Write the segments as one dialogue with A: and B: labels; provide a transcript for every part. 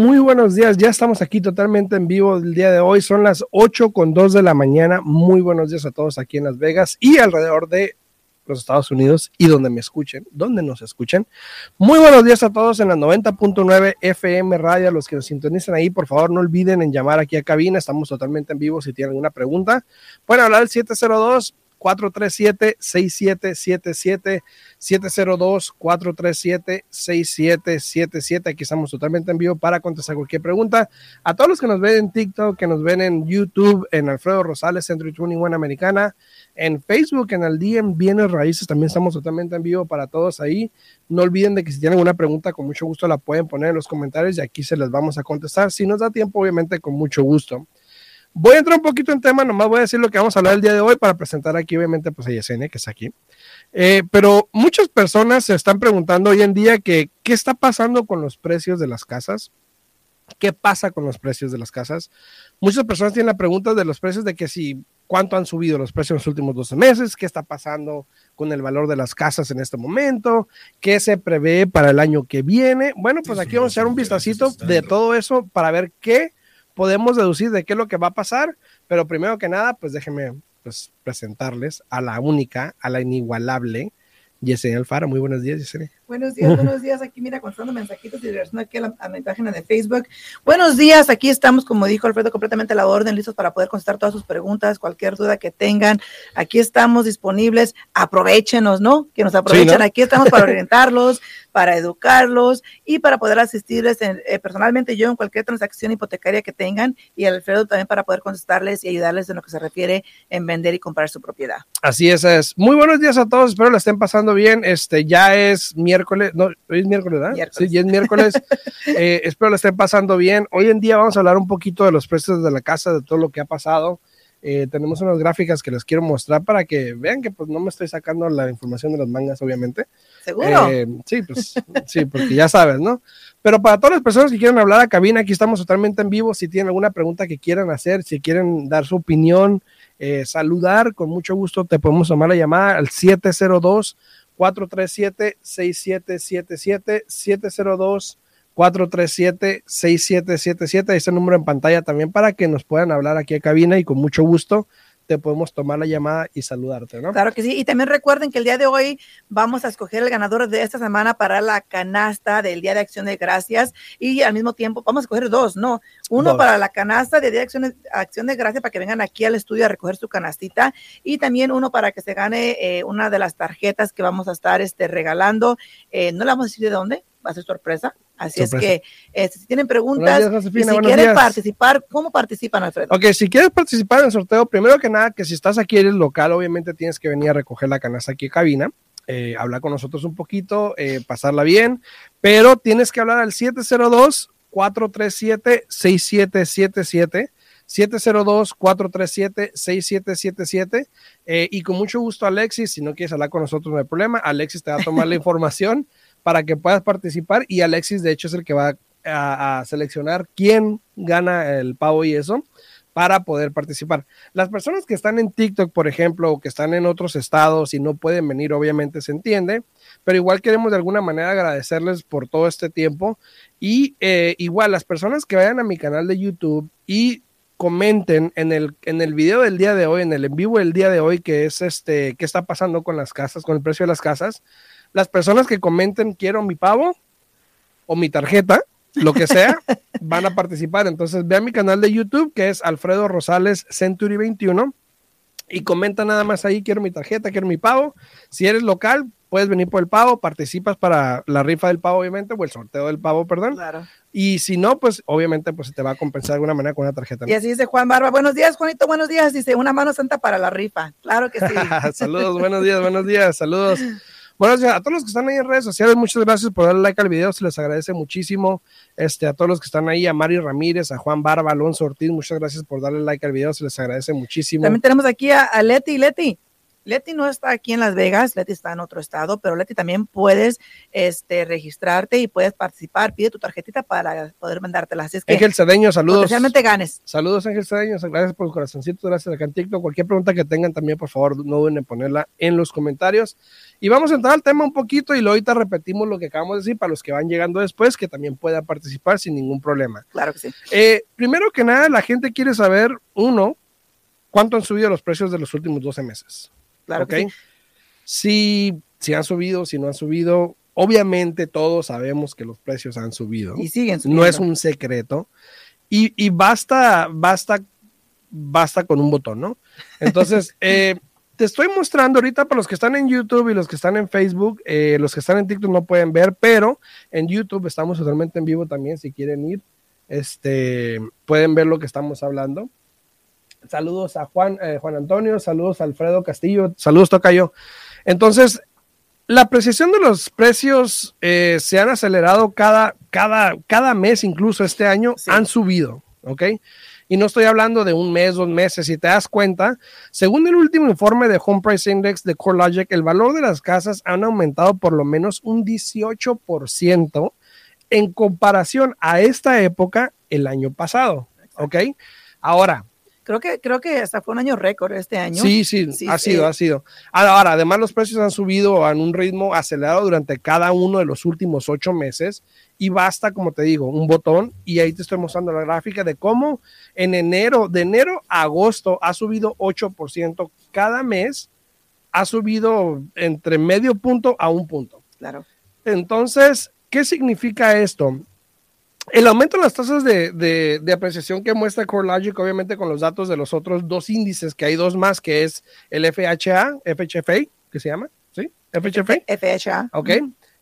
A: Muy buenos días, ya estamos aquí totalmente en vivo el día de hoy, son las 8 con 2 de la mañana, muy buenos días a todos aquí en Las Vegas y alrededor de los Estados Unidos y donde me escuchen, donde nos escuchen. Muy buenos días a todos en la 90.9 FM Radio, los que nos sintonizan ahí, por favor no olviden en llamar aquí a cabina, estamos totalmente en vivo si tienen alguna pregunta. Pueden hablar al 702 437-6777, 702-437-6777. Aquí estamos totalmente en vivo para contestar cualquier pregunta. A todos los que nos ven en TikTok, que nos ven en YouTube, en Alfredo Rosales, Centro 21 Americana, en Facebook, en el DM Bienes Raíces, también estamos totalmente en vivo para todos ahí. No olviden de que si tienen alguna pregunta, con mucho gusto la pueden poner en los comentarios y aquí se les vamos a contestar. Si nos da tiempo, obviamente, con mucho gusto. Voy a entrar un poquito en tema, nomás voy a decir lo que vamos a hablar el día de hoy para presentar aquí, obviamente, pues a Yesenia, que está aquí. Eh, pero muchas personas se están preguntando hoy en día que qué está pasando con los precios de las casas. ¿Qué pasa con los precios de las casas? Muchas personas tienen la pregunta de los precios de que si cuánto han subido los precios en los últimos 12 meses, qué está pasando con el valor de las casas en este momento, qué se prevé para el año que viene. Bueno, pues aquí vamos a echar un vistacito de todo eso para ver qué podemos deducir de qué es lo que va a pasar, pero primero que nada, pues déjenme pues, presentarles a la única, a la inigualable Yesenia Alfaro. Muy buenos días, Yesenia.
B: Buenos días, buenos días. Aquí, mira, contando mensajitos y regresando aquí a, la, a mi página de Facebook. Buenos días, aquí estamos, como dijo Alfredo, completamente a la orden, listos para poder contestar todas sus preguntas, cualquier duda que tengan. Aquí estamos disponibles. Aprovechenos, ¿no? Que nos aprovechen. Aquí estamos para orientarlos, para educarlos y para poder asistirles eh, personalmente yo en cualquier transacción hipotecaria que tengan y Alfredo también para poder contestarles y ayudarles en lo que se refiere en vender y comprar su propiedad.
A: Así es, es. Muy buenos días a todos, espero la estén pasando bien. Este ya es miércoles, no, hoy es miércoles, ¿verdad? Sí, ya es miércoles. eh, espero la estén pasando bien. Hoy en día vamos a hablar un poquito de los precios de la casa, de todo lo que ha pasado. Eh, tenemos unas gráficas que les quiero mostrar para que vean que pues no me estoy sacando la información de las mangas, obviamente.
B: ¿Seguro?
A: Eh, sí, pues sí, porque ya sabes, ¿no? Pero para todas las personas que quieran hablar a cabina, aquí estamos totalmente en vivo. Si tienen alguna pregunta que quieran hacer, si quieren dar su opinión, eh, saludar, con mucho gusto te podemos tomar la llamada al 702 437 6777 702 437-6777, ese número en pantalla también para que nos puedan hablar aquí a cabina y con mucho gusto te podemos tomar la llamada y saludarte, ¿no?
B: Claro que sí. Y también recuerden que el día de hoy vamos a escoger el ganador de esta semana para la canasta del Día de Acción de Gracias y al mismo tiempo vamos a escoger dos, ¿no? Uno dos. para la canasta de Día de Acción de, Acción de Gracias para que vengan aquí al estudio a recoger su canastita y también uno para que se gane eh, una de las tarjetas que vamos a estar este, regalando. Eh, no le vamos a decir de dónde, va a ser sorpresa. Así sorpresa. es que eh, si tienen preguntas días, y si quieren días. participar, ¿cómo participan, Alfredo?
A: Ok, si quieres participar en el sorteo, primero que nada, que si estás aquí en el local, obviamente tienes que venir a recoger la canasta aquí en cabina. Eh, hablar con nosotros un poquito, eh, pasarla bien, pero tienes que hablar al 702 437 6777 702-437-6777 eh, y con mucho gusto Alexis, si no quieres hablar con nosotros no hay problema, Alexis te va a tomar la información para que puedas participar y Alexis de hecho es el que va a, seleccionar quién gana el pavo y eso para poder participar. Las personas que están en TikTok, por ejemplo, o que están en otros estados y no pueden venir, obviamente se entiende, pero igual queremos de alguna manera agradecerles por todo este tiempo y eh, igual las personas que vayan a mi canal de YouTube y comenten en el, en el video del día de hoy, en el en vivo del día de hoy, que es este, qué está pasando con las casas, con el precio de las casas. Las personas que comenten quiero mi pavo o mi tarjeta, lo que sea, van a participar. Entonces, vean mi canal de YouTube, que es Alfredo Rosales Century 21, y comenta nada más ahí, quiero mi tarjeta, quiero mi pavo. Si eres local, puedes venir por el pavo, participas para la rifa del pavo, obviamente, o el sorteo del pavo, perdón.
B: Claro.
A: Y si no, pues obviamente pues se te va a compensar de alguna manera con una tarjeta. ¿no?
B: Y así dice Juan Barba, buenos días, Juanito, buenos días. Dice, una mano santa para la rifa. Claro que sí.
A: saludos, buenos días, buenos días, saludos. Bueno, a todos los que están ahí en redes sociales, muchas gracias por darle like al video, se les agradece muchísimo. Este, a todos los que están ahí, a Mari Ramírez, a Juan Barba, Alonso Ortiz, muchas gracias por darle like al video, se les agradece muchísimo.
B: También tenemos aquí a, a Leti, Leti. Leti no está aquí en Las Vegas, Leti está en otro estado, pero Leti también puedes este, registrarte y puedes participar. Pide tu tarjetita para poder mandártela. Así es que
A: Ángel Cedeño, saludos.
B: Especialmente ganes.
A: Saludos, Ángel Cedeño. Gracias por el corazoncito, gracias a TikTok. Cualquier pregunta que tengan también, por favor, no duden en ponerla en los comentarios. Y vamos a entrar al tema un poquito y luego ahorita repetimos lo que acabamos de decir para los que van llegando después, que también puedan participar sin ningún problema.
B: Claro que sí.
A: Eh, primero que nada, la gente quiere saber, uno, cuánto han subido los precios de los últimos 12 meses.
B: Claro
A: que sí. Si, si han subido, si no han subido, obviamente todos sabemos que los precios han subido.
B: Y siguen subiendo.
A: No es un secreto. Y, y basta, basta, basta con un botón, ¿no? Entonces, eh, te estoy mostrando ahorita para los que están en YouTube y los que están en Facebook, eh, los que están en TikTok no pueden ver, pero en YouTube estamos totalmente en vivo también, si quieren ir, este, pueden ver lo que estamos hablando. Saludos a Juan, eh, Juan Antonio, saludos a Alfredo Castillo, saludos Tocayo. Entonces, la apreciación de los precios eh, se han acelerado cada, cada, cada mes, incluso este año,
B: Sí.
A: han subido, ¿ok? Y no estoy hablando de un mes, dos meses. Si te das cuenta, según el último informe de Home Price Index de CoreLogic, el valor de las casas han aumentado por lo menos un 18% en comparación a esta época el año pasado, ¿ok? Ahora,
B: Creo que, creo que hasta fue un año récord este año.
A: Sí, sí,
B: Sí,
A: ha
B: sí.
A: sido, ha sido. Ahora, además los precios han subido a un ritmo acelerado durante cada uno de los últimos ocho meses y basta, como te digo, un botón y ahí te estoy mostrando la gráfica de cómo en enero, de enero a agosto ha subido 8%. Cada mes ha subido entre medio punto a un punto.
B: Claro.
A: Entonces, ¿qué significa esto? El aumento en las tasas de, de- de apreciación que muestra CoreLogic, obviamente con los datos de los otros dos índices, que hay dos más, que es el FHA, FHFA, que se llama, ¿sí? FHFA,
B: FHA.
A: ok.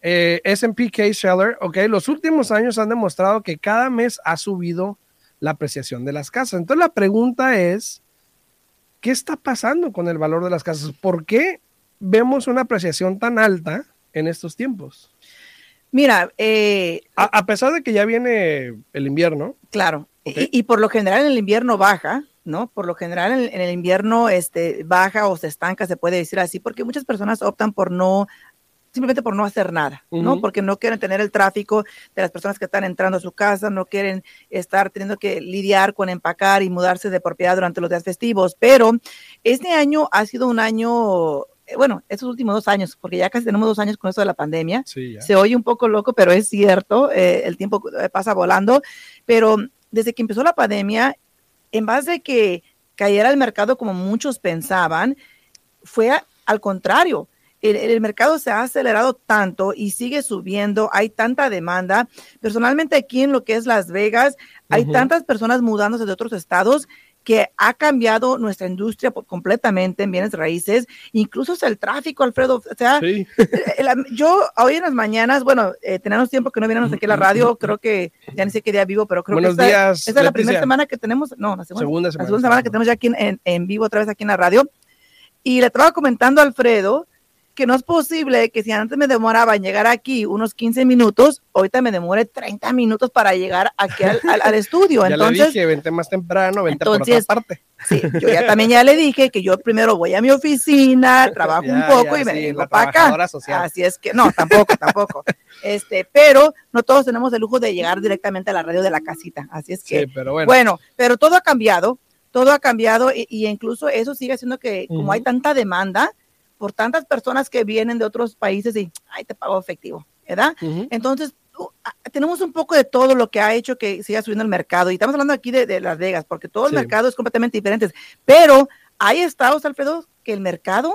A: Eh, S&P Case-Shiller, ok. Los últimos años han demostrado que cada mes ha subido la apreciación de las casas. Entonces la pregunta es, ¿qué está pasando con el valor de las casas? ¿Por qué vemos una apreciación tan alta en estos tiempos?
B: Mira, eh,
A: A, a pesar de que ya viene el invierno,
B: Claro, y, y por lo general en el invierno baja, ¿no? Por lo general en, en el invierno este, baja o se estanca, se puede decir así, porque muchas personas optan por no, simplemente por no hacer nada, ¿no? Porque no quieren tener el tráfico de las personas que están entrando a su casa, no quieren estar teniendo que lidiar con empacar y mudarse de propiedad durante los días festivos, pero este año ha sido un año, bueno, estos últimos dos años, porque ya casi tenemos dos años con esto de la pandemia,
A: sí,
B: se oye un poco loco, pero es cierto, eh, el tiempo eh, pasa volando, pero desde que empezó la pandemia, en base de que cayera el mercado como muchos pensaban, fue a- al contrario. El, el mercado se ha acelerado tanto y sigue subiendo, hay tanta demanda. Personalmente aquí en lo que es Las Vegas, hay tantas personas mudándose de otros estados que ha cambiado nuestra industria por- completamente en bienes raíces, incluso hasta el tráfico, Alfredo. O sea,
A: Sí.
B: la- yo hoy en las mañanas, bueno, eh, tenemos tiempo que no viéramos aquí a la radio, creo que ya ni sé qué día vivo, pero creo
A: Buenos
B: que esta,
A: días.
B: esta es la primera semana que tenemos, no, la segunda,
A: Segunda
B: la
A: semana.
B: segunda semana que tenemos ya aquí en, en- en vivo otra vez aquí en la radio. Y le estaba comentando a Alfredo que no es posible que si antes me demoraba en llegar aquí unos 15 minutos, ahorita me demore 30 minutos para llegar aquí al, al- al estudio.
A: Ya
B: Entonces,
A: le dije, vente más temprano, vente por
B: entonces,
A: otra parte.
B: sí, yo ya también ya le dije que yo primero voy a mi oficina, trabajo un poco
A: ya,
B: y me
A: sí,
B: vengo para acá.
A: social.
B: Así es que, no, tampoco, tampoco. Este, pero no todos tenemos el lujo de llegar directamente a la radio de la casita. Así es que,
A: Sí, pero bueno.
B: bueno, pero todo ha cambiado, todo ha cambiado y, y incluso eso sigue haciendo que como hay tanta demanda por tantas personas que vienen de otros países y, ay, te pago efectivo, ¿verdad?
A: Ujú.
B: Entonces, uh, ah, tenemos un poco de todo lo que ha hecho que siga subiendo el mercado. Y estamos hablando aquí de, de Las Vegas, porque todo el
A: Sí.
B: mercado es completamente diferente. Pero hay estados, Alfredo, que el mercado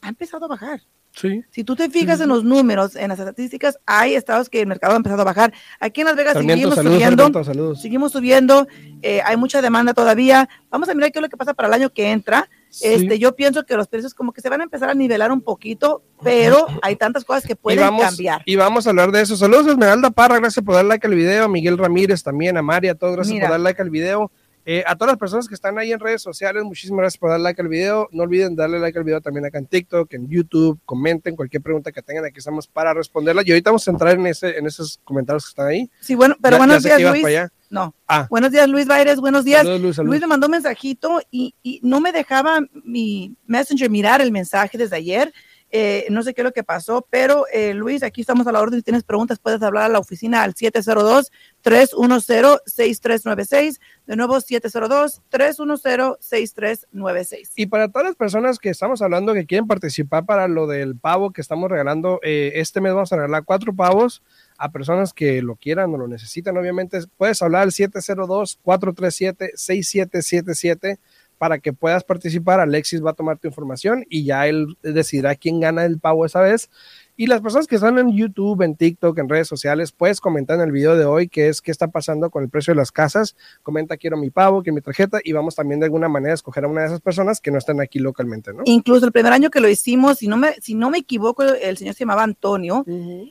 B: ha empezado a bajar.
A: Sí.
B: Si tú te fijas en los números, en las estadísticas, hay estados que el mercado ha empezado a bajar. Aquí en Las Vegas
A: Sarmiento,
B: seguimos
A: saludos,
B: subiendo.
A: Sarmiento, saludos.
B: Seguimos subiendo, eh, hay mucha demanda todavía. Vamos a mirar qué es lo que pasa para el año que entra.
A: Sí.
B: Este, yo pienso que los precios como que se van a empezar a nivelar un poquito, pero hay tantas cosas que
A: y
B: pueden
A: vamos,
B: cambiar.
A: Y vamos a hablar de eso. Saludos a Esmeralda Parra, gracias por dar like al video. A Miguel Ramírez también, a María, a todos, gracias
B: Mira.
A: por dar like al video. Eh, a todas las personas que están ahí en redes sociales, muchísimas gracias por dar like al video. No olviden darle like al video también acá en TikTok, en YouTube. Comenten cualquier pregunta que tengan, aquí estamos para responderla. Y ahorita vamos a entrar en, ese, en esos comentarios que están ahí.
B: Sí, bueno, pero
A: Ya-
B: buenos
A: ya
B: días, Luis. No.
A: Ah.
B: Buenos días, Luis Baires. Buenos días.
A: Saludos, Luis, saludos.
B: Luis me mandó un mensajito y, y no me dejaba mi Messenger mirar el mensaje desde ayer. Eh, no sé qué es lo que pasó, pero eh, Luis, aquí estamos a la orden. Si tienes preguntas, puedes hablar a la oficina al 702-310-6396. De nuevo, 702-310-6396.
A: Y para todas las personas que estamos hablando que quieren participar para lo del pavo que estamos regalando, eh, este mes vamos a regalar cuatro pavos a personas que lo quieran o lo necesitan. Obviamente, puedes hablar al 702-437-6777 para que puedas participar. Alexis va a tomar tu información y ya él decidirá quién gana el pavo esa vez. Y las personas que están en YouTube, en TikTok, en redes sociales, puedes comentar en el video de hoy qué es qué está pasando con el precio de las casas. Comenta quiero mi pavo, quiero mi tarjeta y vamos también de alguna manera a escoger a una de esas personas que no están aquí localmente, ¿no?
B: Incluso el primer año que lo hicimos, si no me, si no me equivoco, el señor se llamaba Antonio,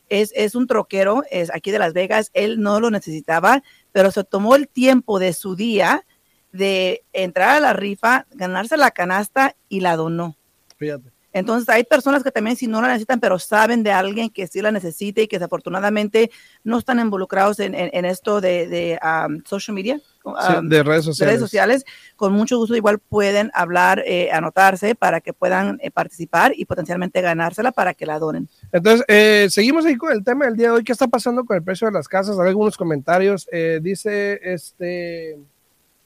B: es, es un troquero, es aquí de Las Vegas, él no lo necesitaba, pero se tomó el tiempo de su día de entrar a la rifa, ganarse la canasta y la donó.
A: Fíjate.
B: Entonces hay personas que también si no la necesitan, pero saben de alguien que sí la necesita y que desafortunadamente no están involucrados en, en- en esto de, de, um, social media,
A: Sí, de redes
B: de
A: sociales.
B: redes sociales. Con mucho gusto igual pueden hablar, eh, anotarse para que puedan eh, participar y potencialmente ganársela para que la donen.
A: Entonces, eh, seguimos ahí con el tema del día de hoy. ¿Qué está pasando con el precio de las casas? Hay algunos comentarios. Eh, dice este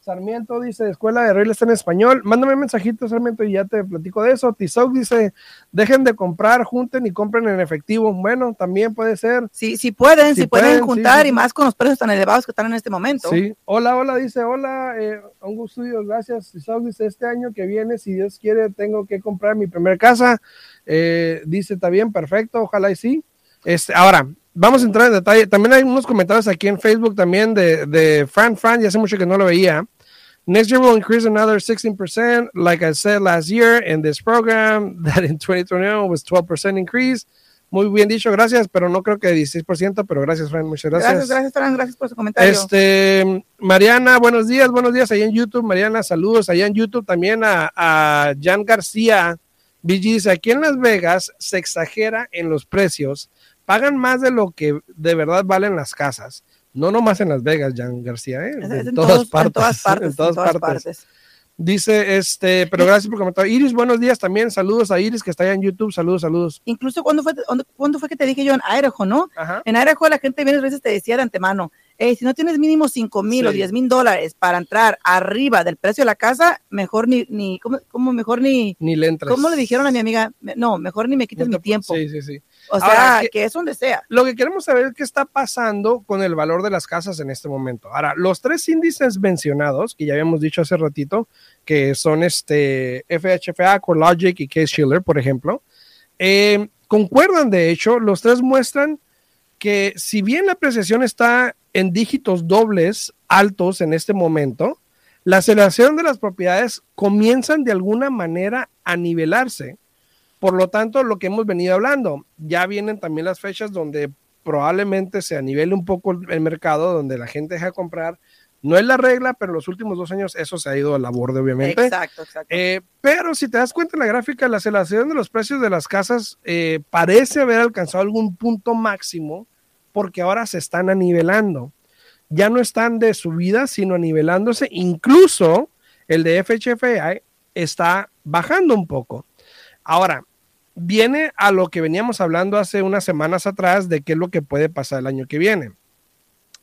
A: Sarmiento, dice Escuela de Real está en español. Mándame un mensajito, Sarmiento, y ya te platico de eso. Tizoc dice: dejen de comprar, junten y compren en efectivo. Bueno, también puede ser.
B: Sí, sí pueden,
A: Sí
B: si pueden,
A: pueden, sí,
B: juntar
A: sí.
B: y más con los precios tan elevados que están en este momento.
A: Sí. Hola, hola, dice: Hola, eh, un gusto, gracias. Tizoc dice: Este año que viene, si Dios quiere, tengo que comprar mi primer casa. Eh, dice: Está bien, perfecto, ojalá y sí. Este, ahora, vamos a entrar en detalle. También hay unos comentarios aquí en Facebook también de, de Fran Fran, ya hace mucho que no lo veía. Next year will increase another 16%, like I said last year in this program, that in 2021 was 12% increase. Muy bien dicho, gracias, pero no creo que 16%, pero gracias, Fran, muchas gracias.
B: Gracias, gracias, Fran, gracias por su comentario.
A: Este, Mariana, buenos días, buenos días allá en YouTube. Mariana, saludos allá en YouTube también a, a Jan García. BG dice, aquí en Las Vegas se exagera en los precios, pagan más de lo que de verdad valen las casas. No nomás en Las Vegas, Jan García, ¿eh? En, todas
B: todos-
A: partes,
B: en todas partes.
A: en todas partes.
B: partes.
A: Dice, este, pero gracias por comentar. Iris, buenos días también. Saludos a Iris que está allá en YouTube. Saludos, saludos.
B: Incluso cuando fue, cuando- cuándo fue que te dije yo en Idaho, ¿no?
A: Ajá.
B: En Idaho la gente viene a veces te decía de antemano, "Ey, si no tienes mínimo 5 mil o
A: Sí.
B: 10 mil dólares para entrar arriba del precio de la casa, mejor ni, ni ¿cómo, cómo mejor ni,
A: Ni le entras.
B: ¿cómo le dijeron a mi amiga? No, mejor ni me quites
A: No te-
B: mi tiempo.
A: Sí, sí, sí.
B: O sea,
A: Ahora, ¿qué-
B: que es donde sea.
A: Lo que queremos saber es qué está pasando con el valor de las casas en este momento. Ahora, los tres índices mencionados, que ya habíamos dicho hace ratito, que son este FHFA, CoreLogic y Case Shiller, por ejemplo, eh, concuerdan de hecho, los tres muestran que si bien la apreciación está en dígitos dobles altos en este momento, la aceleración de las propiedades comienzan de alguna manera a nivelarse. Por lo tanto, lo que hemos venido hablando, ya vienen también las fechas donde probablemente se anivele un poco el mercado, donde la gente deja de comprar. No es la regla, pero en los últimos dos años eso se ha ido a la borde, obviamente.
B: Exacto, exacto.
A: Eh, pero si te das cuenta en la gráfica, la aceleración de los precios de las casas eh, parece haber alcanzado algún punto máximo porque ahora se están anivelando. Ya no están de subida, sino anivelándose. Incluso el de FHFA está bajando un poco. Ahora, viene a lo que veníamos hablando hace unas semanas atrás de qué es lo que puede pasar el año que viene.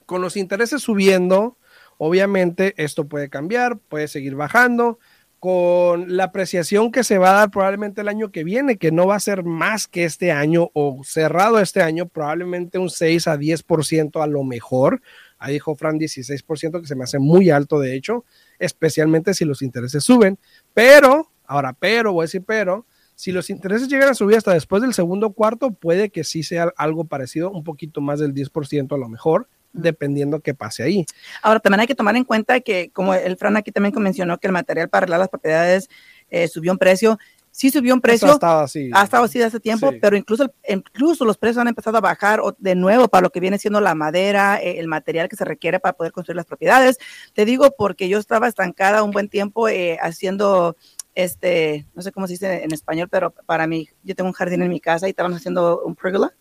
A: Con los intereses subiendo, obviamente esto puede cambiar, puede seguir bajando. Con la apreciación que se va a dar probablemente el año que viene, que no va a ser más que este año o cerrado este año, probablemente un 6 a 10% a lo mejor. Ahí dijo Fran 16%, que se me hace muy alto de hecho, especialmente si los intereses suben. Pero, ahora, pero, voy a decir pero, si los intereses llegan a subir hasta después del segundo cuarto, puede que sí sea algo parecido, un poquito más del 10% a lo mejor, dependiendo qué pase ahí.
B: Ahora, también hay que tomar en cuenta que, como el Fran aquí también mencionó, que el material para arreglar las propiedades eh, subió un precio. Sí subió un precio,
A: ha estado así.
B: ha estado así de hace tiempo,
A: Sí.
B: pero incluso, incluso los precios han empezado a bajar de nuevo para lo que viene siendo la madera, eh, el material que se requiere para poder construir las propiedades. Te digo porque yo estaba estancada un buen tiempo eh, haciendo, este, no sé cómo se dice en español, pero para mí, yo tengo un jardín en mi casa y estábamos haciendo un pergola.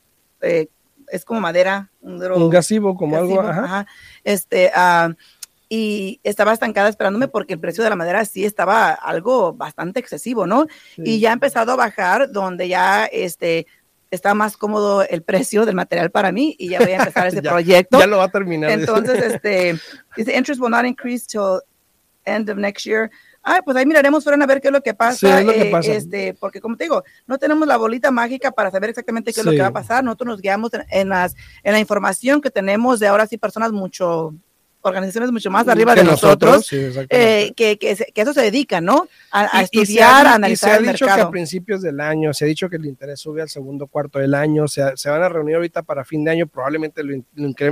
B: eh, es como madera, un,
A: un gasivo, como algo, ajá.
B: Este, uh, y estaba estancada esperándome porque el precio de la madera sí estaba algo bastante excesivo, ¿no? Y ya ha empezado a bajar donde ya este está más cómodo el precio del material para mí y ya voy a empezar ese proyecto.
A: Ya lo va a terminar.
B: Entonces, este, dice, interest will not increase till end of next year. Ah, pues ahí miraremos, fueron a ver qué es lo que pasa. Eh, este, porque como te digo, no tenemos la bolita mágica para saber exactamente qué es lo que va a pasar. Nosotros nos guiamos en, las, en la información que tenemos de ahora sí personas mucho organizaciones mucho más arriba de nosotros, eh, que, que, eso se dedica, ¿no? A, estudiar, a analizar.
A: se ha dicho que a principios del año, se ha dicho que el interés sube al segundo cuarto del año, se, se van a reunir ahorita para fin de año, probablemente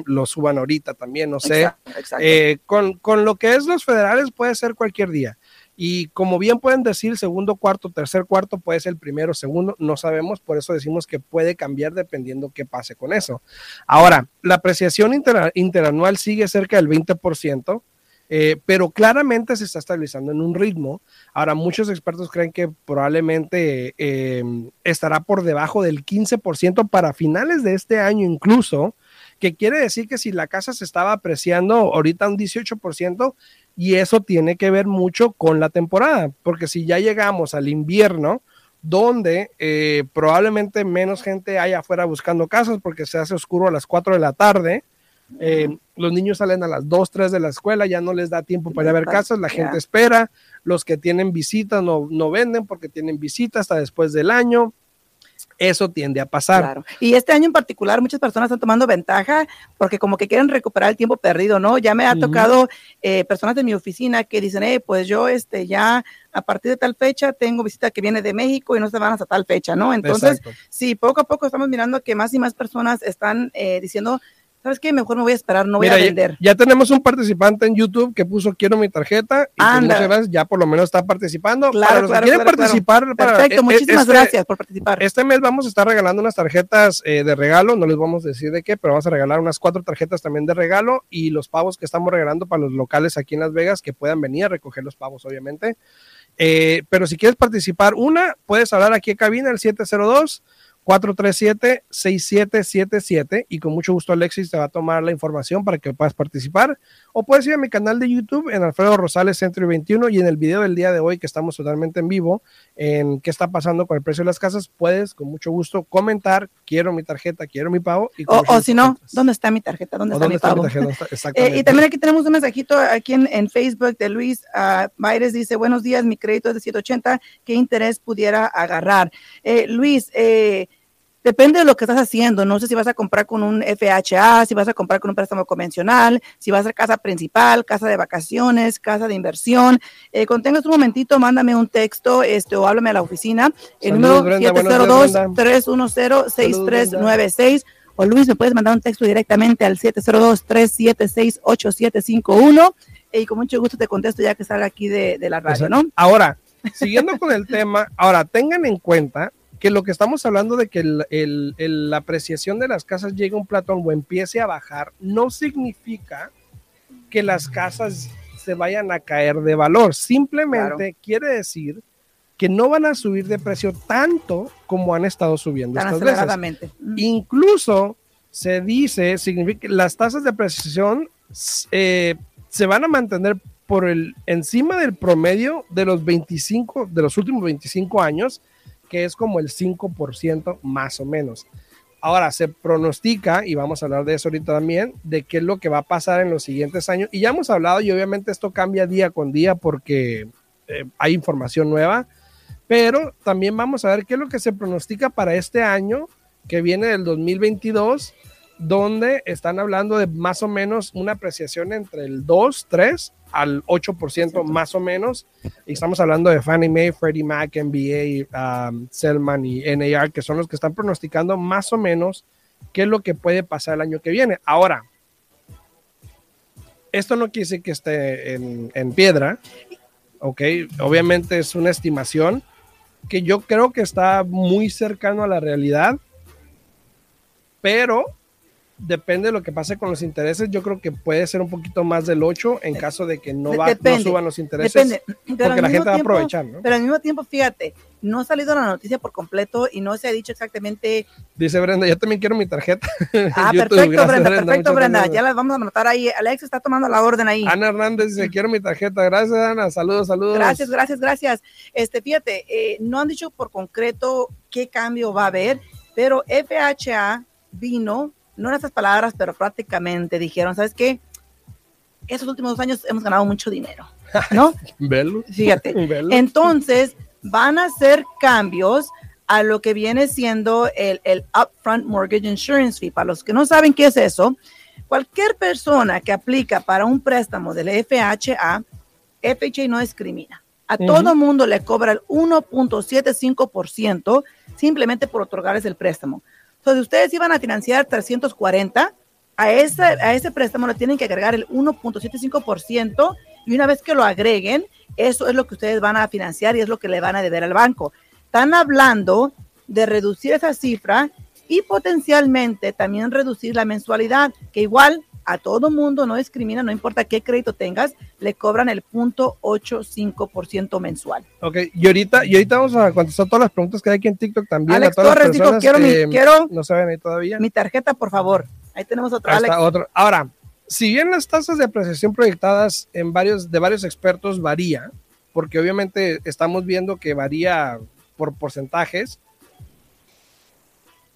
A: lo, suban ahorita también, no sé. Eh, con, con lo que es los federales puede ser cualquier día. Y como bien pueden decir, segundo cuarto, tercer cuarto, puede ser el primero, segundo, no sabemos, por eso decimos que puede cambiar dependiendo qué pase con eso. Ahora, la apreciación interanual sigue cerca del 20%. Eh, pero claramente se está estabilizando en un ritmo. Ahora, muchos expertos creen que probablemente em, estará por debajo del 15% para finales de este año incluso, que quiere decir que si la casa se estaba apreciando ahorita un 18%, y eso tiene que ver mucho con la temporada, porque si ya llegamos al invierno, donde eh, probablemente menos gente haya afuera buscando casas porque se hace oscuro a las 4 de la tarde, eh, los niños salen a las 2, 3 de la escuela, ya no les da tiempo para ver casas, la gente espera, los que tienen visitas no, no venden porque tienen visitas hasta después del año, eso tiende a pasar.
B: Y este año en particular muchas personas están tomando ventaja porque como que quieren recuperar el tiempo perdido, ¿no? Ya me ha tocado eh, personas de mi oficina que dicen, eh, pues yo este ya a partir de tal fecha tengo visita que viene de México y no se van hasta tal fecha, ¿no? Entonces, sí, poco a poco estamos mirando que más y más personas están eh, diciendo, ¿sabes qué? Mejor me voy a esperar, no voy a vender.
A: Ya, tenemos un participante en YouTube que puso quiero mi tarjeta y pues muchas gracias, ya por lo menos está participando.
B: Claro, para quieren participar, Perfecto, e, muchísimas este gracias por participar.
A: Este mes vamos a estar regalando unas tarjetas eh, de regalo, no les vamos a decir de qué, pero vamos a regalar unas cuatro tarjetas también de regalo y los pavos que estamos regalando para los locales aquí en Las Vegas que puedan venir a recoger los pavos, obviamente. Eh, pero si quieres participar, una, puedes hablar aquí en cabina, el 702 437-6777 y con mucho gusto Alexis te va a tomar la información para que puedas participar o puedes ir a mi canal de YouTube en Alfredo Rosales Centro 21 y en el video del día de hoy que estamos totalmente en vivo en qué está pasando con el precio de las casas puedes con mucho gusto comentar quiero mi tarjeta, quiero mi pago
B: y o, si no, ¿dónde está mi tarjeta? ¿Dónde, está, mi pago? Eh, y también aquí tenemos un mensajito aquí en, Facebook de Luis uh, dice buenos días, mi crédito es de 780, ¿qué interés pudiera agarrar? Eh, Luis, eh, Depende de lo que estás haciendo. No sé si vas a comprar con un FHA, si vas a comprar con un préstamo convencional, si vas a ser casa principal, casa de vacaciones, casa de inversión. Eh, cuando tengas un momentito, mándame un texto este, o háblame a la oficina. El número 702-310-6396. O Luis, me puedes mandar un texto directamente al 702-376-8751 y con mucho gusto te contesto ya que salga aquí de, de la radio, ¿no?
A: Ahora, siguiendo con el tema, ahora tengan en cuenta que lo que estamos hablando de que la apreciación de las casas llegue a un platón o empiece a bajar, no significa que las casas se vayan a caer de valor. Simplemente quiere decir que no van a subir de precio tanto como han estado subiendo estas veces. Incluso se dice, significa que las tasas de apreciación eh, se van a mantener por el encima del promedio de los 25 de los últimos 25 años que es como el 5% más o menos. Ahora se pronostica, y vamos a hablar de eso ahorita también, de qué es lo que va a pasar en los siguientes años. Y ya hemos hablado, y obviamente esto cambia día con día porque eh, hay información nueva, pero también vamos a ver qué es lo que se pronostica para este año que viene del 2022, donde están hablando de más o menos una apreciación entre el 2, 3 al 8% más o menos. Y estamos hablando de Fannie Mae, Freddie Mac, NBA, um, Selman y NAR, que son los que están pronosticando más o menos qué es lo que puede pasar el año que viene. Ahora, esto no quiere decir que esté en, en piedra, ¿ok? Obviamente es una estimación que yo creo que está muy cercano a la realidad, pero depende de lo que pase con los intereses. Yo creo que puede ser un poquito más del 8 en caso de que no, va, no suban los intereses.
B: Depende. Pero
A: Porque la gente va a aprovechar, ¿no?
B: Pero al mismo tiempo, fíjate, no ha salido la noticia por completo y no se ha dicho exactamente.
A: Dice Brenda, yo también quiero mi tarjeta.
B: Ah,
A: YouTube.
B: perfecto,
A: Gracias,
B: Brenda, perfecto, Brenda.
A: gracias.
B: Ya las vamos a anotar ahí. Alex está tomando la orden ahí.
A: Ana Hernández dice, quiero mi tarjeta. Gracias, Ana. Saludos, saludos.
B: Gracias, gracias, gracias. Este, fíjate, eh, no han dicho por concreto qué cambio va a haber, pero FHA vino, no en estas palabras, pero prácticamente dijeron, ¿sabes qué? Esos últimos dos años hemos ganado mucho dinero, ¿no?
A: Velo.
B: Fíjate.
A: Velo.
B: Entonces, van a hacer cambios a lo que viene siendo el, el Upfront Mortgage Insurance Fee. Para los que no saben qué es eso, cualquier persona que aplica para un préstamo del FHA, FHA no discrimina. A
A: Ujú.
B: todo mundo le cobra el 1.75% simplemente por otorgarles el préstamo. Entonces, ustedes iban a financiar 340, a ese, a ese préstamo le tienen que agregar el 1.75% y una vez que lo agreguen, eso es lo que ustedes van a financiar y es lo que le van a deber al banco. Están hablando de reducir esa cifra y potencialmente también reducir la mensualidad, que igual a todo mundo no discrimina, no importa qué crédito tengas, le cobran el 0.85% mensual.
A: Ok, y ahorita, y ahorita vamos a contestar todas las preguntas que hay aquí en TikTok también.
B: Alex
A: a todas las
B: Torres dijo, quiero, mi,
A: que
B: quiero
A: no saben ahí todavía.
B: mi tarjeta, por favor. Ahí tenemos otro, Alex.
A: otro. Ahora, si bien las tasas de apreciación proyectadas en varios, de varios expertos varía, porque obviamente estamos viendo que varía por porcentajes,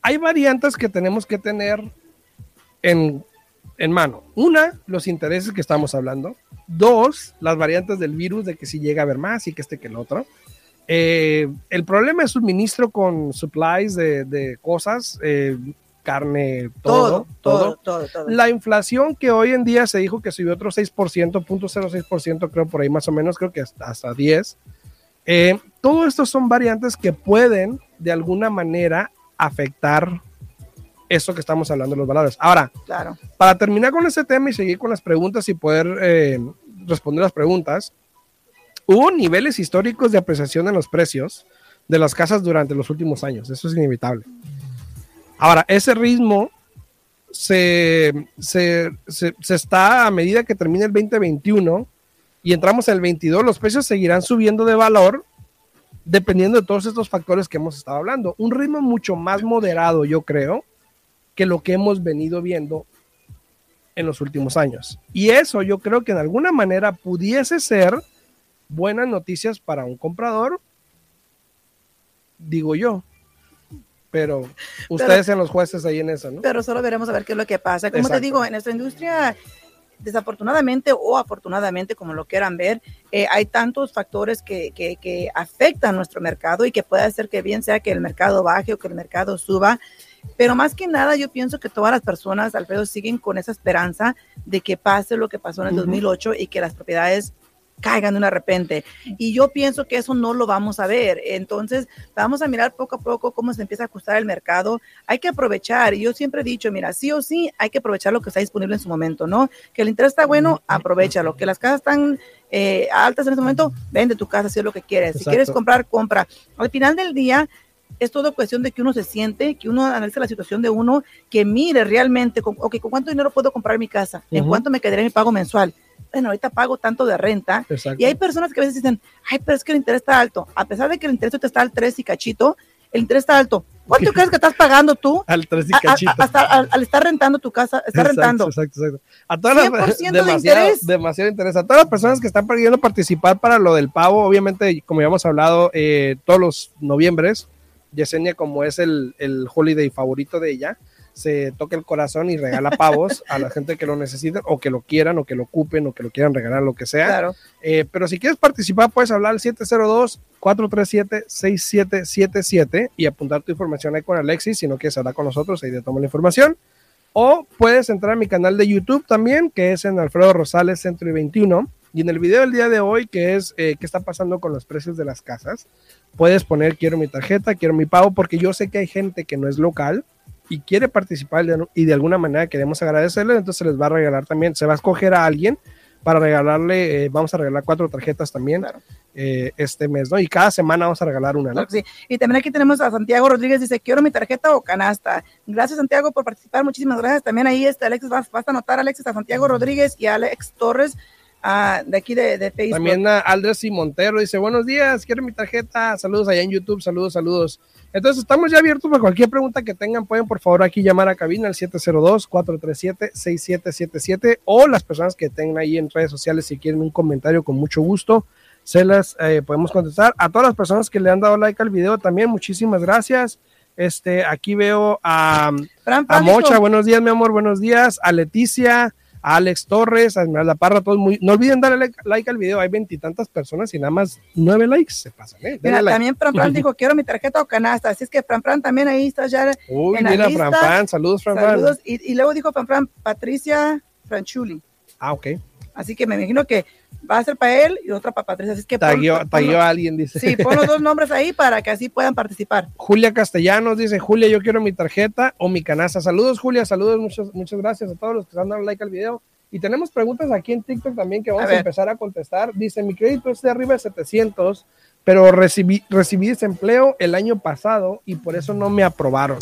A: hay variantes que tenemos que tener en, en mano. Una, los intereses que estamos hablando. Dos, las variantes del virus, de que si llega a haber más y que este que el otro. Eh, el problema es suministro con supplies de, de cosas, eh, carne, todo,
B: todo, todo, todo, todo.
A: la inflación que hoy en día se dijo que subió otro 6%, 0.06%, creo por ahí más o menos, creo que hasta, hasta 10. Eh, todo esto son variantes que pueden de alguna manera afectar eso que estamos hablando de los valores. Ahora,
B: Claro.
A: para terminar con este tema y seguir con las preguntas y poder eh, responder las preguntas, hubo niveles históricos de apreciación en los precios de las casas durante los últimos años. Eso es inevitable. Ahora, ese ritmo se, se, se- se está a medida que termine el 2021 y entramos al 22, los precios seguirán subiendo de valor dependiendo de todos estos factores que hemos estado hablando. Un ritmo mucho más moderado, yo creo, que lo que hemos venido viendo en los últimos años. Y eso yo creo que de alguna manera pudiese ser buenas noticias para un comprador, digo yo. Pero ustedes sean los jueces ahí en eso, ¿no?
B: Pero solo veremos a ver qué es lo que pasa. Como
A: Exacto.
B: te digo, en nuestra industria, desafortunadamente o afortunadamente, como lo quieran ver, eh, hay tantos factores que, que, que afectan nuestro mercado y que puede hacer que bien sea que el mercado baje o que el mercado suba. Pero más que nada, yo pienso que todas las personas, Alfredo, siguen con esa esperanza de que pase lo que pasó en el
A: Ujú.
B: 2008 y que las propiedades caigan de una repente. Y yo pienso que eso no lo vamos a ver. Entonces, vamos a mirar poco a poco cómo se empieza a ajustar el mercado. Hay que aprovechar. Y yo siempre he dicho, mira, sí o sí, hay que aprovechar lo que está disponible en su momento, ¿no? Que el interés está bueno, aprovechalo. Que las casas están eh, altas en este momento, vende tu casa si es lo que quieres. Si
A: Exacto.
B: quieres comprar, compra. Al final del día, es todo cuestión de que uno se siente, que uno analice la situación de uno, que mire realmente, con, ok, ¿con cuánto dinero puedo comprar mi casa? ¿En
A: Ujú.
B: cuánto me quedaría mi pago mensual? Bueno, ahorita pago tanto de renta.
A: Exacto.
B: Y hay personas que a veces dicen, ay, pero es que el interés está alto. A pesar de que el interés te está al 3 y cachito, el interés está alto. ¿Cuánto crees que estás pagando tú
A: Al tres y
B: a- a-
A: cachito.
B: hasta al, al estar rentando tu casa? Estás
A: Exacto,
B: rentando.
A: Exacto, exacto. A todas las
B: 100% de
A: demasiado,
B: interés.
A: demasiado interés. A todas las personas que están queriendo participar para lo del pavo, obviamente, como ya hemos hablado, eh, todos los noviembres, Yesenia, como es el, el holiday favorito de ella, se toca el corazón y regala pavos a la gente que lo necesite o que lo quieran o que lo ocupen o que lo quieran regalar, lo que sea.
B: Claro.
A: Eh, pero si quieres participar, puedes hablar al 702-437-6777 y apuntar tu información ahí con Alexis. Si no quieres hablar con nosotros, ahí te tomo la información. O puedes entrar a mi canal de YouTube también, que es en Alfredo Rosales Centro y 21. Y en el video del día de hoy, que es eh, qué está pasando con los precios de las casas, puedes poner quiero mi tarjeta, quiero mi pago, porque yo sé que hay gente que no es local y quiere participar y de alguna manera queremos agradecerle, entonces se les va a regalar también, se va a escoger a alguien para regalarle, eh, vamos a regalar cuatro tarjetas también eh, este mes, ¿no? Y cada semana vamos a regalar una, ¿no?
B: Sí, y también aquí tenemos a Santiago Rodríguez, dice, quiero mi tarjeta o canasta. Gracias, Santiago, por participar, muchísimas gracias. También ahí está Alexis, vas, vas a anotar, Alexis, a Santiago Rodríguez y a Alex Torres Ah, de aquí de, de, Facebook.
A: También a Aldres y Montero dice, buenos días, quiero mi tarjeta, saludos allá en YouTube, saludos, saludos. Entonces estamos ya abiertos para cualquier pregunta que tengan, pueden por favor aquí llamar a cabina al 702-437-6777 o las personas que tengan ahí en redes sociales si quieren un comentario con mucho gusto, se las eh, podemos contestar. A todas las personas que le han dado like al video también, muchísimas gracias. Este, aquí veo a, a Mocha, buenos días mi amor, buenos días, a Leticia, Alex Torres, a Esmeralda Parra, todos muy. No olviden darle like, al video, hay veintitantas personas y nada más nueve likes se pasan. ¿eh?
B: Mira, también Fran Fran dijo: Quiero mi tarjeta o canasta. Así es que Fran Fran también ahí está ya.
A: Uy, mira, Fran Fran, saludos, Fran Saludos.
B: Y, y, luego dijo Fran Fran, Patricia Franchuli.
A: Ah, ok.
B: Así que me imagino que va a ser para él y otra para Patricia. Así que
A: tagueó, a alguien, dice.
B: Sí, pon los dos nombres ahí para que así puedan participar.
A: Julia Castellanos dice, Julia, yo quiero mi tarjeta o mi canasta. Saludos, Julia, saludos, muchas, muchas gracias a todos los que están dando like al video. Y tenemos preguntas aquí en TikTok también que vamos a, empezar a contestar. Dice, mi crédito es de arriba de 700, pero recibí, recibí desempleo el año pasado y por eso no me aprobaron.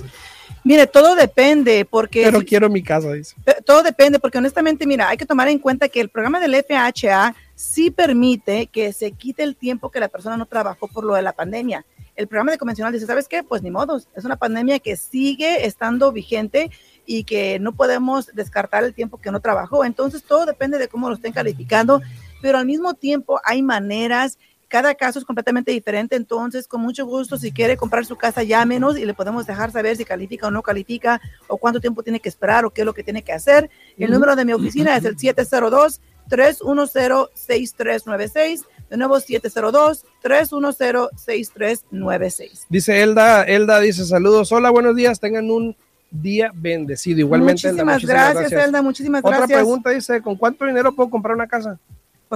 B: Mire, todo depende porque...
A: Pero quiero mi casa, dice.
B: Todo depende porque honestamente, mira, hay que tomar en cuenta que el programa del FHA sí permite que se quite el tiempo que la persona no trabajó por lo de la pandemia. El programa de convencional dice, ¿sabes qué? Pues ni modo, es una pandemia que sigue estando vigente y que no podemos descartar el tiempo que no trabajó. Entonces, todo depende de cómo lo estén calificando, pero al mismo tiempo hay maneras cada caso es completamente diferente, entonces con mucho gusto si quiere comprar su casa menos y le podemos dejar saber si califica o no califica o cuánto tiempo tiene que esperar o qué es lo que tiene que hacer. El número de mi oficina es el 702 310 6396 de nuevo 702 310 6396.
A: Dice Elda, Elda dice saludos, hola, buenos días, tengan un día bendecido. Igualmente,
B: muchísimas, gracias, Elda, muchísimas
A: Otra
B: gracias.
A: Otra pregunta dice, ¿con cuánto dinero puedo comprar una casa?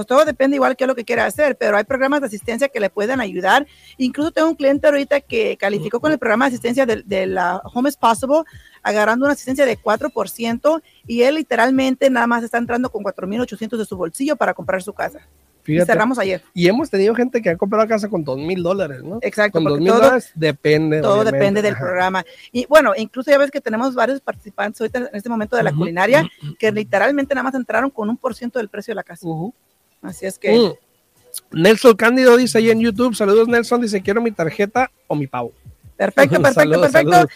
B: Pues todo depende igual que lo que quiera hacer, pero hay programas de asistencia que le pueden ayudar. Incluso tengo un cliente ahorita que calificó con el programa de asistencia de, la Home is Possible, agarrando una asistencia de 4% y él literalmente nada más está entrando con 4.800 de su bolsillo para comprar su casa. y cerramos ayer.
A: Y hemos tenido gente que ha comprado casa con dos mil dólares, ¿no?
B: Exacto.
A: Con dos mil dólares depende.
B: Todo depende del programa. Y bueno, incluso ya ves que tenemos varios participantes ahorita en este momento de la culinaria que literalmente nada más entraron con un por ciento del precio de la casa. Así es que. Mm.
A: Nelson Cándido dice ahí en YouTube: Saludos, Nelson. Dice: Quiero mi tarjeta o mi pavo.
B: Perfecto, perfecto, perfecto.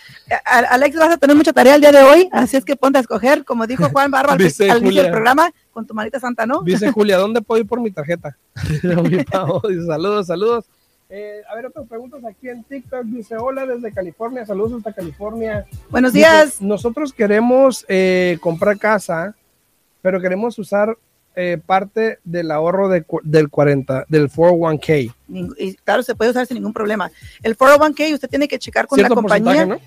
B: Alex, vas a tener mucha tarea el día de hoy, así es que ponte a escoger, como dijo Juan Barro al, inicio del programa, con tu manita santa, ¿no?
A: Dice Julia, ¿dónde puedo ir por mi tarjeta? mi pavo. Dice, saludos, saludos. Eh, a ver, otras preguntas aquí en TikTok. Dice, hola desde California, saludos hasta California.
B: Buenos días.
A: nosotros queremos eh, comprar casa, pero queremos usar eh, parte del ahorro de, del 40, del 401k.
B: Y claro, se puede usar sin ningún problema. El 401k usted tiene que checar con la compañía. ¿no?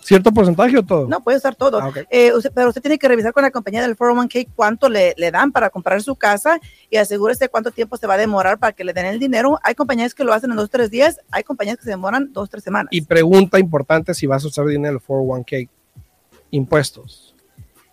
A: ¿Cierto porcentaje o todo?
B: No, puede usar todo. Ah, eh, pero usted tiene que revisar con la compañía del 401k cuánto le, le, dan para comprar su casa y asegúrese cuánto tiempo se va a demorar para que le den el dinero. Hay compañías que lo hacen en dos o tres días, hay compañías que se demoran dos tres semanas.
A: Y pregunta importante si vas a usar dinero del 401k. Impuestos.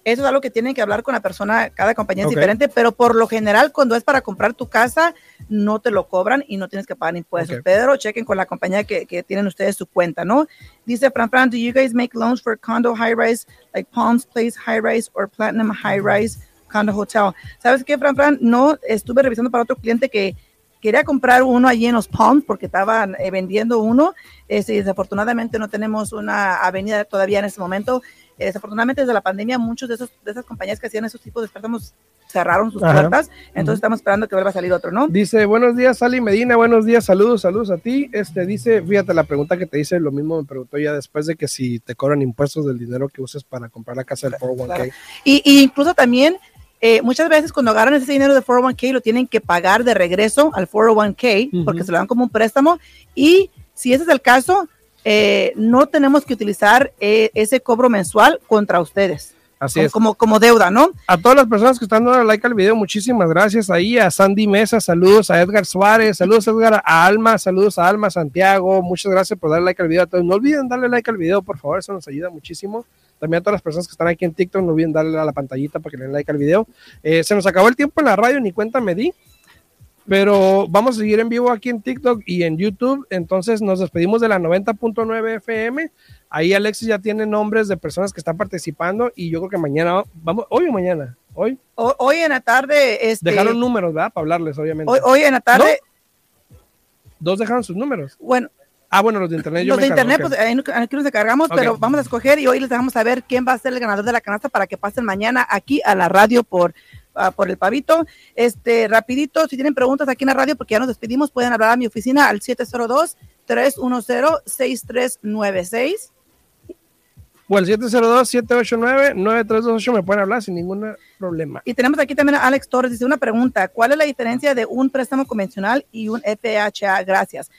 B: Eso es algo que tienen que hablar con la persona, cada compañía es diferente, pero por lo general cuando es para comprar tu casa, no te lo cobran y no tienes que pagar impuestos. Pero chequen con la compañía que, que, tienen ustedes su cuenta, ¿no? Dice Fran Fran, do you guys make loans for condo high rise, like Palms Place high rise or Platinum high rise condo hotel? ¿Sabes qué, Fran Fran? No, estuve revisando para otro cliente que quería comprar uno allí en los Palms porque estaban eh, vendiendo uno. Este, desafortunadamente no tenemos una avenida todavía en este momento eh, desafortunadamente desde la pandemia muchos de, esos, de esas compañías que hacían esos tipos de préstamos cerraron sus puertas, entonces estamos esperando que vuelva a salir otro, ¿no?
A: Dice, buenos días, Sally Medina, buenos días, saludos, saludos a ti. Este dice, fíjate, la pregunta que te hice, lo mismo me preguntó ya después de que si te cobran impuestos del dinero que uses para comprar la casa del 401k.
B: Y, incluso también, eh, muchas veces cuando agarran ese dinero de 401k lo tienen que pagar de regreso al 401k porque se lo dan como un préstamo y si ese es el caso, eh, no tenemos que utilizar eh, ese cobro mensual contra ustedes.
A: Así
B: como,
A: es.
B: Como, como, deuda, ¿no?
A: A todas las personas que están dando like al video, muchísimas gracias. Ahí a Sandy Mesa, saludos a Edgar Suárez, saludos Edgar a Alma, saludos a Alma Santiago, muchas gracias por darle like al video. No olviden darle like al video, por favor, eso nos ayuda muchísimo. También a todas las personas que están aquí en TikTok, no olviden darle a la pantallita para que le den like al video. Eh, se nos acabó el tiempo en la radio, ni cuenta me di. Pero vamos a seguir en vivo aquí en TikTok y en YouTube. Entonces nos despedimos de la 90.9 FM. Ahí Alexis ya tiene nombres de personas que están participando y yo creo que mañana, vamos, hoy o mañana, hoy.
B: hoy en la tarde. Este,
A: dejaron números, ¿verdad? Para hablarles, obviamente.
B: Hoy, en la tarde.
A: Dos dejaron sus números.
B: Bueno.
A: Ah, bueno, los de internet.
B: Yo los de internet, pues aquí nos encargamos, pero vamos a escoger y hoy les dejamos saber quién va a ser el ganador de la canasta para que pasen mañana aquí a la radio por Por el pavito. Este, rapidito, si tienen preguntas aquí en la radio, porque ya nos despedimos, pueden hablar a mi oficina al 702-310-6396.
A: O el 702-789-9328 me pueden hablar sin ningún problema.
B: Y tenemos aquí también a Alex Torres, dice una pregunta, ¿cuál es la diferencia de un préstamo convencional y un FHA? Gracias.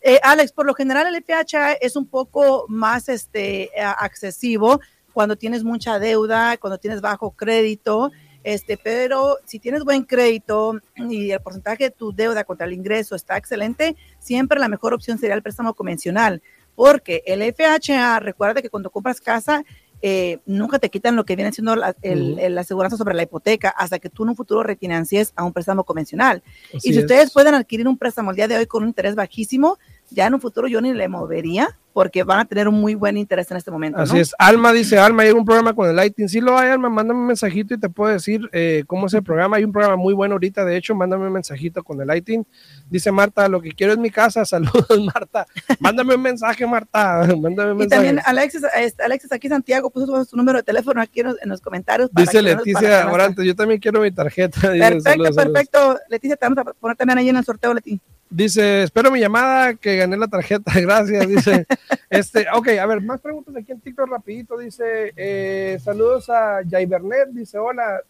B: Eh, Alex, por lo general el FHA es un poco más este, accesivo cuando tienes mucha deuda, cuando tienes bajo crédito. Este, pero si tienes buen crédito y el porcentaje de tu deuda contra el ingreso está excelente, siempre la mejor opción sería el préstamo convencional, porque el FHA, recuerda que cuando compras casa, eh, nunca te quitan lo que viene siendo la, el, aseguranza sobre la hipoteca hasta que tú en un futuro refinancies a un préstamo convencional. y si ustedes pueden adquirir un préstamo el día de hoy con un interés bajísimo, ya en un futuro yo ni le movería porque van a tener un muy buen interés en este momento.
A: Así es. Alma dice, Alma, hay un programa con el Lighting. Si lo hay, Alma, mándame un mensajito y te puedo decir eh, cómo es el programa. Hay un programa muy bueno ahorita, de hecho, mándame un mensajito con el Lighting. Dice Marta, lo que quiero es mi casa. Saludos, Marta. mándame un mensaje, Marta. Mándame un mensaje.
B: Y también Alexis, este, Alexis aquí Santiago puso su número de teléfono aquí en, los, comentarios.
A: dice Leticia Orantes, yo también quiero mi tarjeta.
B: Perfecto, perfecto. Leticia, te vamos a poner también ahí en el sorteo, Leticia.
A: Dice, espero mi llamada, que gané la tarjeta, gracias. Dice, este, ok, a ver, más preguntas aquí en TikTok rapidito. Dice, eh, saludos a Jaibernet, dice, hola,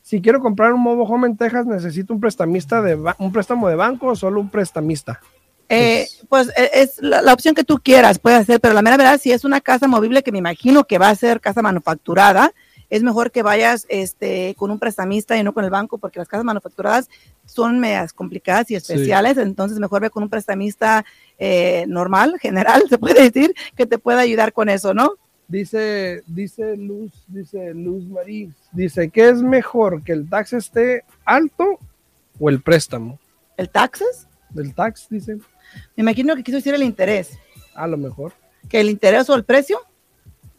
A: si quiero comprar un mobile home en Texas, ¿necesito un prestamista de un préstamo de banco o solo un prestamista?
B: Eh, pues e, es la, opción que tú quieras, puede ser, pero la mera verdad, si es una casa movible que me imagino que va a ser casa manufacturada, es mejor que vayas este, con un prestamista y no con el banco, porque las casas manufacturadas son medias complicadas y especiales, entonces mejor ve con un prestamista eh, normal, general, se puede decir, que te pueda ayudar con eso, ¿no?
A: Dice, dice Luz, dice Luz Marí, dice, ¿qué es mejor, que el tax esté alto o el préstamo?
B: ¿El taxes?
A: El tax, dice.
B: Me imagino que quiso decir el interés.
A: A lo mejor.
B: ¿Que el interés o el precio?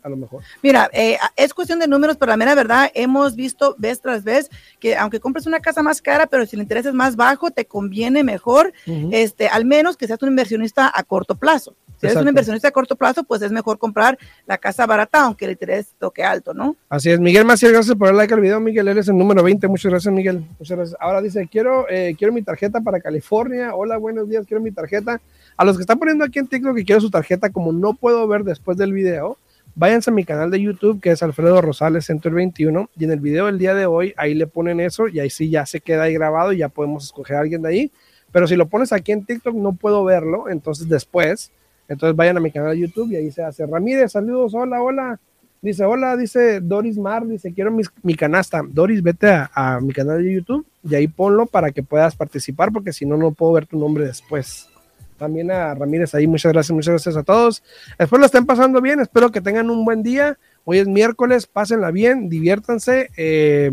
A: A lo mejor.
B: Mira, eh, es cuestión de números, pero la mera verdad, hemos visto vez tras vez que aunque compres una casa más cara, pero si el interés es más bajo, te conviene mejor, este, al menos que seas un inversionista a corto plazo. Si eres un inversionista a corto plazo, pues es mejor comprar la casa barata, aunque el interés toque alto, ¿no?
A: Así es. Miguel Macías, gracias por el like al video. Miguel, eres el número 20. Muchas gracias, Miguel. Muchas gracias. Ahora dice, quiero, eh, quiero mi tarjeta para California. Hola, buenos días, quiero mi tarjeta. A los que están poniendo aquí en TikTok que quiero su tarjeta, como no puedo ver después del video, váyanse a mi canal de YouTube que es Alfredo Rosales Centro 21 y en el video del día de hoy ahí le ponen eso y ahí sí ya se queda ahí grabado y ya podemos escoger a alguien de ahí. Pero si lo pones aquí en TikTok no puedo verlo, entonces después, entonces vayan a mi canal de YouTube y ahí se hace Ramírez, saludos, hola, hola. Dice, hola, dice Doris Mar, dice, quiero mi, canasta. Doris, vete a, a mi canal de YouTube y ahí ponlo para que puedas participar porque si no, no puedo ver tu nombre después también a Ramírez ahí. Muchas gracias, muchas gracias a todos. Espero lo estén pasando bien, espero que tengan un buen día. Hoy es miércoles, pásenla bien, diviértanse, eh,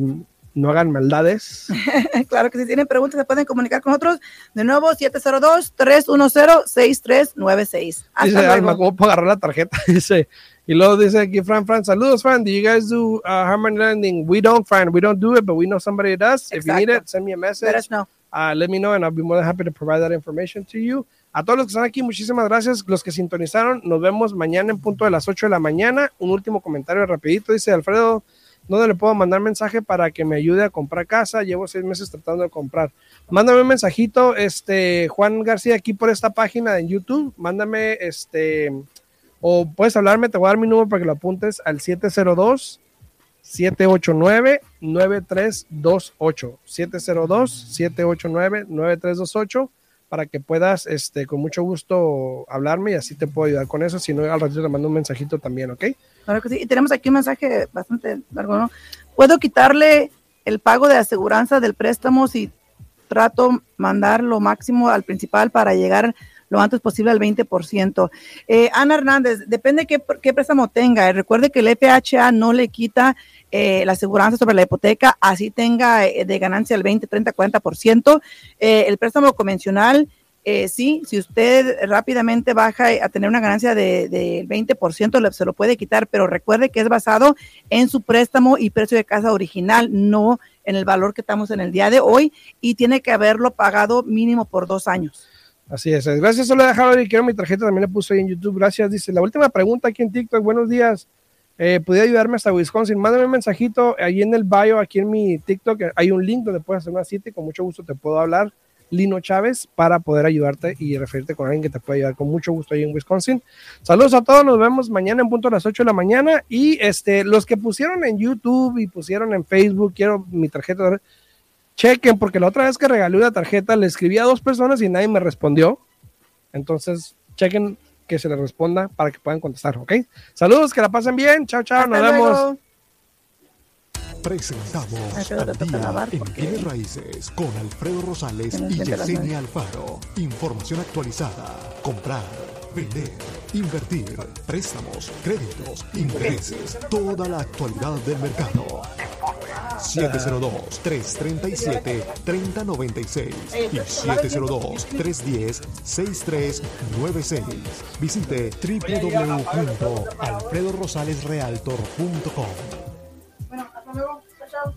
A: no hagan maldades.
B: claro que si tienen preguntas se pueden comunicar con nosotros. De nuevo, 702-310-6396.
A: Dice Alma, ¿cómo puedo agarrar la tarjeta? dice, y luego dice aquí Fran, Fran, saludos Fran, do you guys do uh, Harmon Landing? We don't, Fran, we don't do it, but we know somebody does. If you need it, send me a message. Let us know. Uh, let me know and I'll be more than happy to provide that information to you. A todos los que están aquí, muchísimas gracias. Los que sintonizaron, nos vemos mañana en punto de las 8 de la mañana. Un último comentario rapidito. Dice Alfredo, ¿dónde le puedo mandar mensaje para que me ayude a comprar casa? Llevo seis meses tratando de comprar. Mándame un mensajito, este, Juan García, aquí por esta página en YouTube. Mándame, este, o puedes hablarme, te voy a dar mi número para que lo apuntes al 702 789 9328 702 789 9328 para que puedas, este, con mucho gusto hablarme y así te puedo ayudar con eso. Si no, al ratito te mando un mensajito también, ¿ok?
B: Claro que sí. Y tenemos aquí un mensaje bastante largo, ¿no? ¿Puedo quitarle el pago de aseguranza del préstamo si trato mandar lo máximo al principal para llegar lo antes posible al 20%. Eh, Ana Hernández, depende qué, qué préstamo tenga. Recuerde que el FHA no le quita eh, la aseguranza sobre la hipoteca, así tenga eh, de ganancia el 20, 30, 40%. Eh, el préstamo convencional, eh, sí, si usted rápidamente baja a tener una ganancia del de, 20%, se lo puede quitar, pero recuerde que es basado en su préstamo y precio de casa original, no en el valor que estamos en el día de hoy, y tiene que haberlo pagado mínimo por dos años.
A: Así es. Gracias, solo dejaron y quiero mi tarjeta, también le puse ahí en YouTube. Gracias. Dice, la última pregunta aquí en TikTok. Buenos días. Eh, ¿Pudiera ayudarme hasta Wisconsin? Mándame un mensajito ahí en el bio, aquí en mi TikTok. Hay un link donde puedes hacer una cita y con mucho gusto te puedo hablar. Lino Chávez para poder ayudarte y referirte con alguien que te pueda ayudar con mucho gusto ahí en Wisconsin. Saludos a todos, nos vemos mañana en punto a las 8 de la mañana y este los que pusieron en YouTube y pusieron en Facebook, quiero mi tarjeta, chequen porque la otra vez que regalé una tarjeta le escribí a dos personas y nadie me respondió. Entonces, chequen que se les responda para que puedan contestar, ¿ok? Saludos, que la pasen bien. Chao, chao, nos luego. vemos.
C: Presentamos al día en bienes raíces con Alfredo Rosales y Yesenia Alfaro. Información actualizada. Comprar, vender, Invertir, préstamos, créditos, intereses, toda la actualidad del mercado. 702-337-3096 y 702-310-6396. Visite www.alfredorosalesrealtor.com. Bueno, hasta luego. Chao, chao.